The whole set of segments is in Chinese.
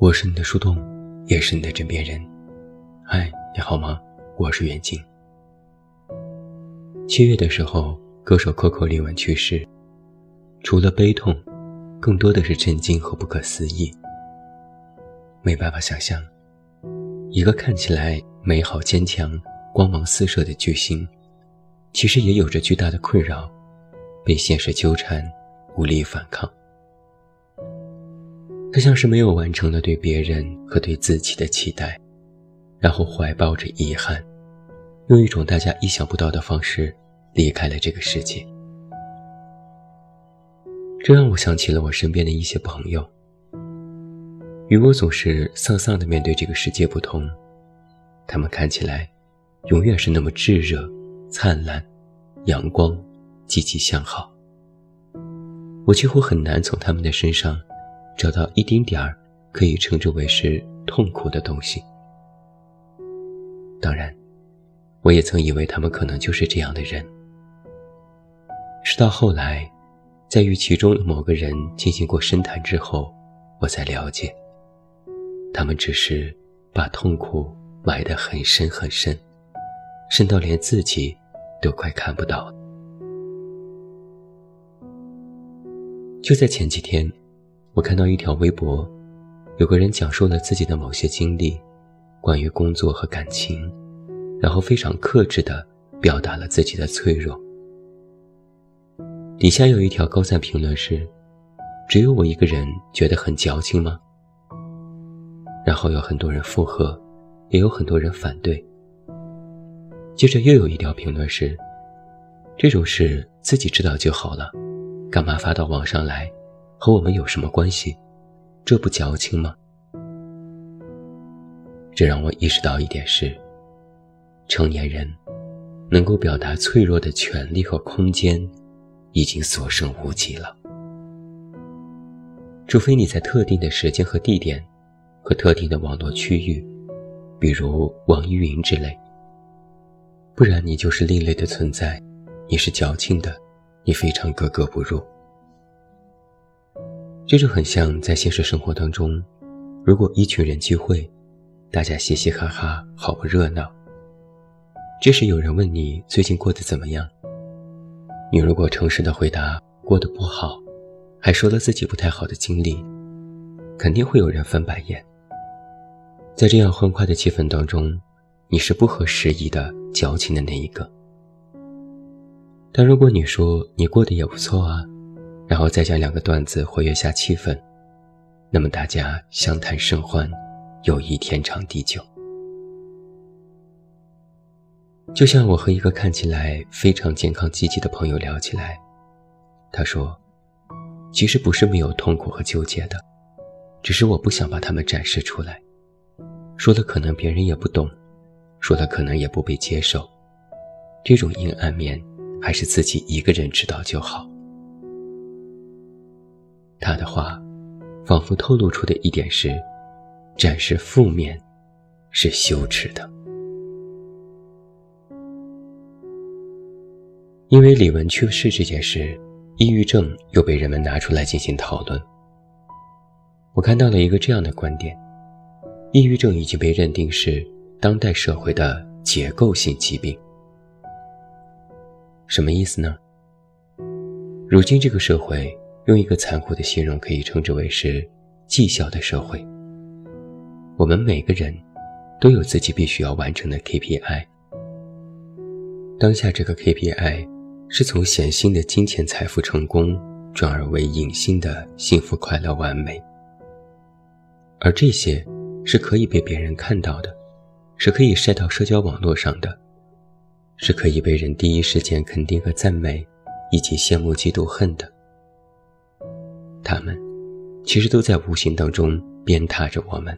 我是你的树洞，也是你的枕边人。嗨，你好吗？我是袁静。七月的时候，歌手 Coco 李玟去世，除了悲痛，更多的是震惊和不可思议。没办法想象，一个看起来美好坚强、光芒四射的巨星，其实也有着巨大的困扰，被现实纠缠，无力反抗。他像是没有完成了对别人和对自己的期待，然后怀抱着遗憾，用一种大家意想不到的方式离开了这个世界。这让我想起了我身边的一些朋友，与我总是丧丧的面对这个世界不同，他们看起来永远是那么炙热、灿烂、阳光、积极向好。我几乎很难从他们的身上。找到一丁点儿可以称之为是痛苦的东西。当然，我也曾以为他们可能就是这样的人。直到后来，在与其中的某个人进行过深谈之后，我才了解，他们只是把痛苦埋得很深很深，深到连自己都快看不到。就在前几天。我看到一条微博，有个人讲述了自己的某些经历，关于工作和感情，然后非常克制地表达了自己的脆弱。底下有一条高赞评论是：“只有我一个人觉得很矫情吗？”然后有很多人附和，也有很多人反对。接着又有一条评论是：“这种事自己知道就好了，干嘛发到网上来？”和我们有什么关系？这不矫情吗？这让我意识到一点是：成年人能够表达脆弱的权利和空间，已经所剩无几了。除非你在特定的时间和地点，和特定的网络区域，比如网易云之类，不然你就是另类的存在，你是矫情的，你非常格格不入。这就很像在现实生活当中，如果一群人聚会，大家嘻嘻哈哈，好不热闹。这时有人问你最近过得怎么样，你如果诚实的回答过得不好，还说了自己不太好的经历，肯定会有人翻白眼。在这样欢快的气氛当中，你是不合时宜的矫情的那一个。但如果你说你过得也不错啊。然后再讲两个段子活跃下气氛，那么大家相谈甚欢，友谊天长地久。就像我和一个看起来非常健康积极的朋友聊起来，他说：“其实不是没有痛苦和纠结的，只是我不想把他们展示出来，说了可能别人也不懂，说了可能也不被接受，这种阴暗面还是自己一个人知道就好。”他的话，仿佛透露出的一点是：展示负面是羞耻的。因为李玟去世这件事，抑郁症又被人们拿出来进行讨论。我看到了一个这样的观点：抑郁症已经被认定是当代社会的结构性疾病。什么意思呢？如今这个社会。用一个残酷的形容，可以称之为是绩效的社会。我们每个人都有自己必须要完成的 KPI。当下这个 KPI 是从显性的金钱、财富、成功，转而为隐性的幸福、快乐、完美。而这些是可以被别人看到的，是可以晒到社交网络上的，是可以被人第一时间肯定和赞美，以及羡慕、嫉妒、恨的。他们其实都在无形当中鞭挞着我们，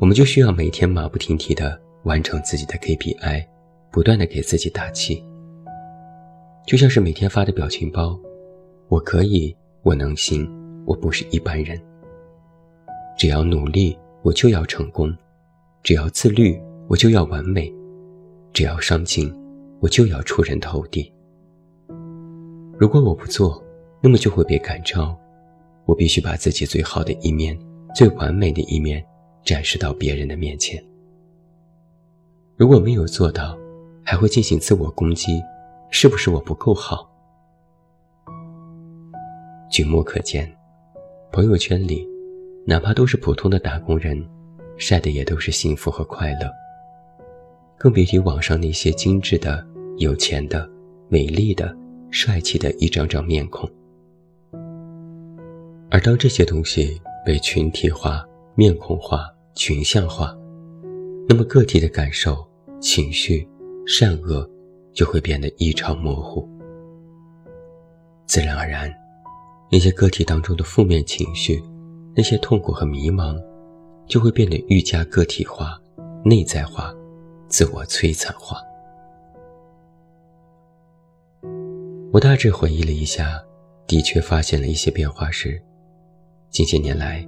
我们就需要每天马不停蹄地完成自己的 KPI，不断地给自己打气。就像是每天发的表情包：“我可以，我能行，我不是一般人。只要努力，我就要成功；只要自律，我就要完美；只要上进，我就要出人头地。如果我不做，那么就会被感召，我必须把自己最好的一面最完美的一面展示到别人的面前。如果没有做到，还会进行自我攻击，是不是我不够好？举目可见，朋友圈里，哪怕都是普通的打工人，晒的也都是幸福和快乐。更别提网上那些精致的、有钱的、美丽的、帅气的一张张面孔。而当这些东西被群体化、面孔化、群像化，那么个体的感受、情绪、善恶就会变得异常模糊。自然而然，那些个体当中的负面情绪、那些痛苦和迷茫，就会变得愈加个体化、内在化。自我摧残化。我大致回忆了一下，的确发现了一些变化。是近些年来，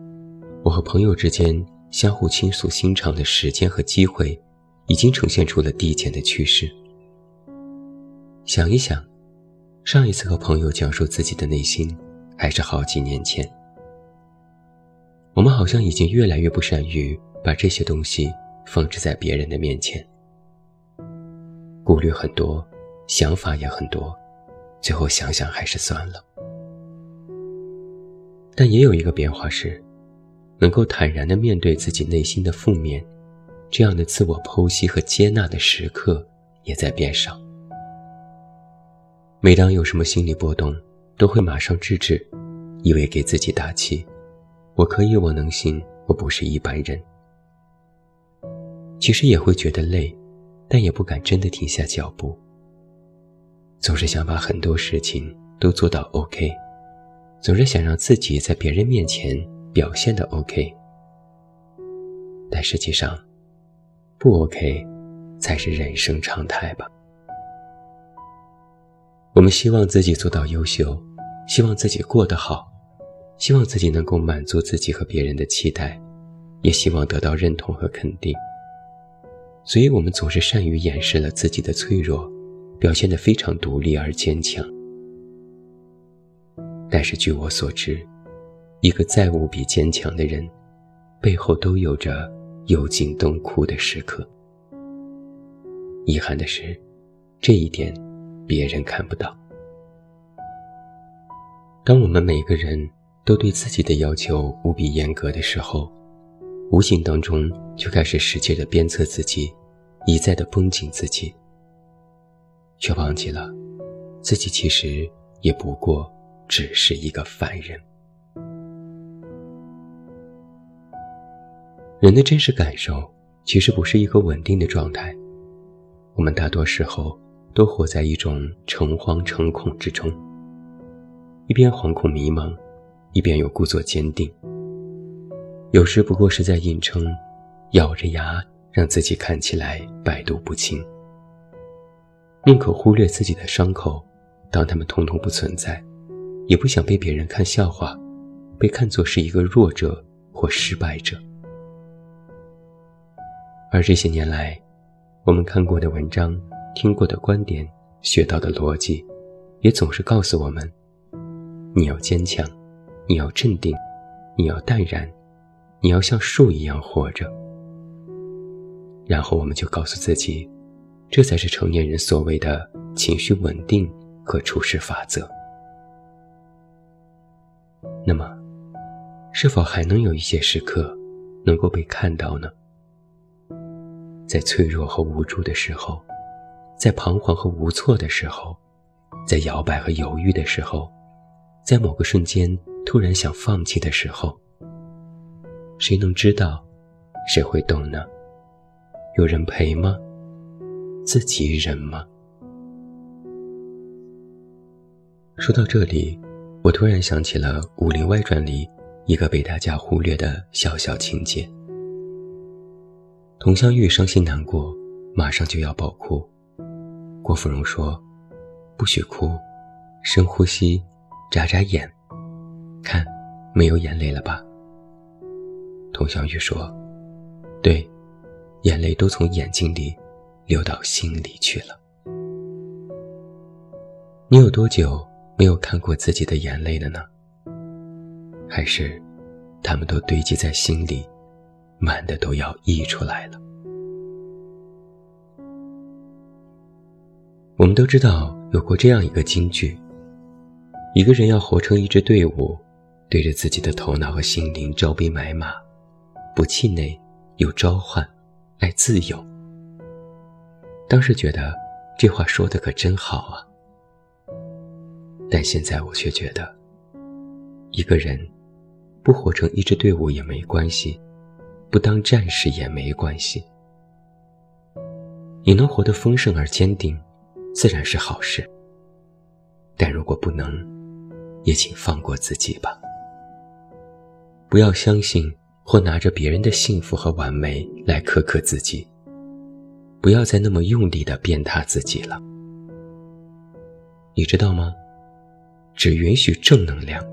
我和朋友之间相互倾诉心肠的时间和机会，已经呈现出了递减的趋势。想一想，上一次和朋友讲述自己的内心，还是好几年前。我们好像已经越来越不善于把这些东西放置在别人的面前。顾虑很多，想法也很多，最后想想还是算了。但也有一个变化是，能够坦然地面对自己内心的负面，这样的自我剖析和接纳的时刻也在变少。每当有什么心理波动，都会马上制止，以为给自己打气：“我可以，我能行，我不是一般人。”其实也会觉得累。但也不敢真的停下脚步，总是想把很多事情都做到 OK，总是想让自己在别人面前表现的 OK，但实际上，不 OK 才是人生常态吧。我们希望自己做到优秀，希望自己过得好，希望自己能够满足自己和别人的期待，也希望得到认同和肯定。所以，我们总是善于掩饰了自己的脆弱，表现得非常独立而坚强。但是，据我所知，一个再无比坚强的人，背后都有着油尽灯枯的时刻。遗憾的是，这一点别人看不到。当我们每个人都对自己的要求无比严格的时候，无形当中就开始使劲的鞭策自己，一再的绷紧自己，却忘记了自己其实也不过只是一个凡人。人的真实感受其实不是一个稳定的状态，我们大多时候都活在一种诚惶诚恐之中，一边惶恐迷茫，一边又故作坚定。有时不过是在硬撑，咬着牙让自己看起来百毒不侵，宁可忽略自己的伤口，当他们通通不存在，也不想被别人看笑话，被看作是一个弱者或失败者。而这些年来，我们看过的文章、听过的观点、学到的逻辑，也总是告诉我们：你要坚强，你要镇定，你要淡然。你要像树一样活着，然后我们就告诉自己，这才是成年人所谓的情绪稳定和处事法则。那么，是否还能有一些时刻能够被看到呢？在脆弱和无助的时候，在彷徨和无措的时候，在摇摆和犹豫的时候，在某个瞬间突然想放弃的时候。谁能知道？谁会懂呢？有人陪吗？自己忍吗？说到这里，我突然想起了《武林外传》里一个被大家忽略的小小情节：佟湘玉伤心难过，马上就要爆哭。郭芙蓉说：“不许哭，深呼吸，眨眨眼，看，没有眼泪了吧？”佟湘玉说：“对，眼泪都从眼睛里流到心里去了。你有多久没有看过自己的眼泪的呢？还是他们都堆积在心里，满的都要溢出来了。我们都知道有过这样一个金句：一个人要活成一支队伍，对着自己的头脑和心灵招兵买马，不气馁，有召唤，爱自由。当时觉得这话说的可真好啊，但现在我却觉得，一个人不活成一支队伍也没关系，不当战士也没关系。你能活得丰盛而坚定，自然是好事。但如果不能，也请放过自己吧，不要相信或拿着别人的幸福和完美来苛刻自己。不要再那么用力的鞭挞自己了，你知道吗？只允许正能量，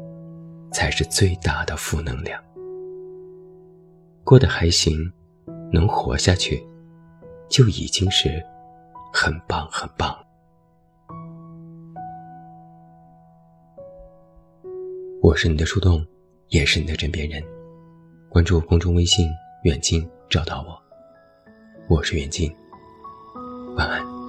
才是最大的负能量。过得还行，能活下去，就已经是很棒很棒。我是你的树洞，也是你的枕边人。关注公众微信“远近”，找到我。我是远近。晚安。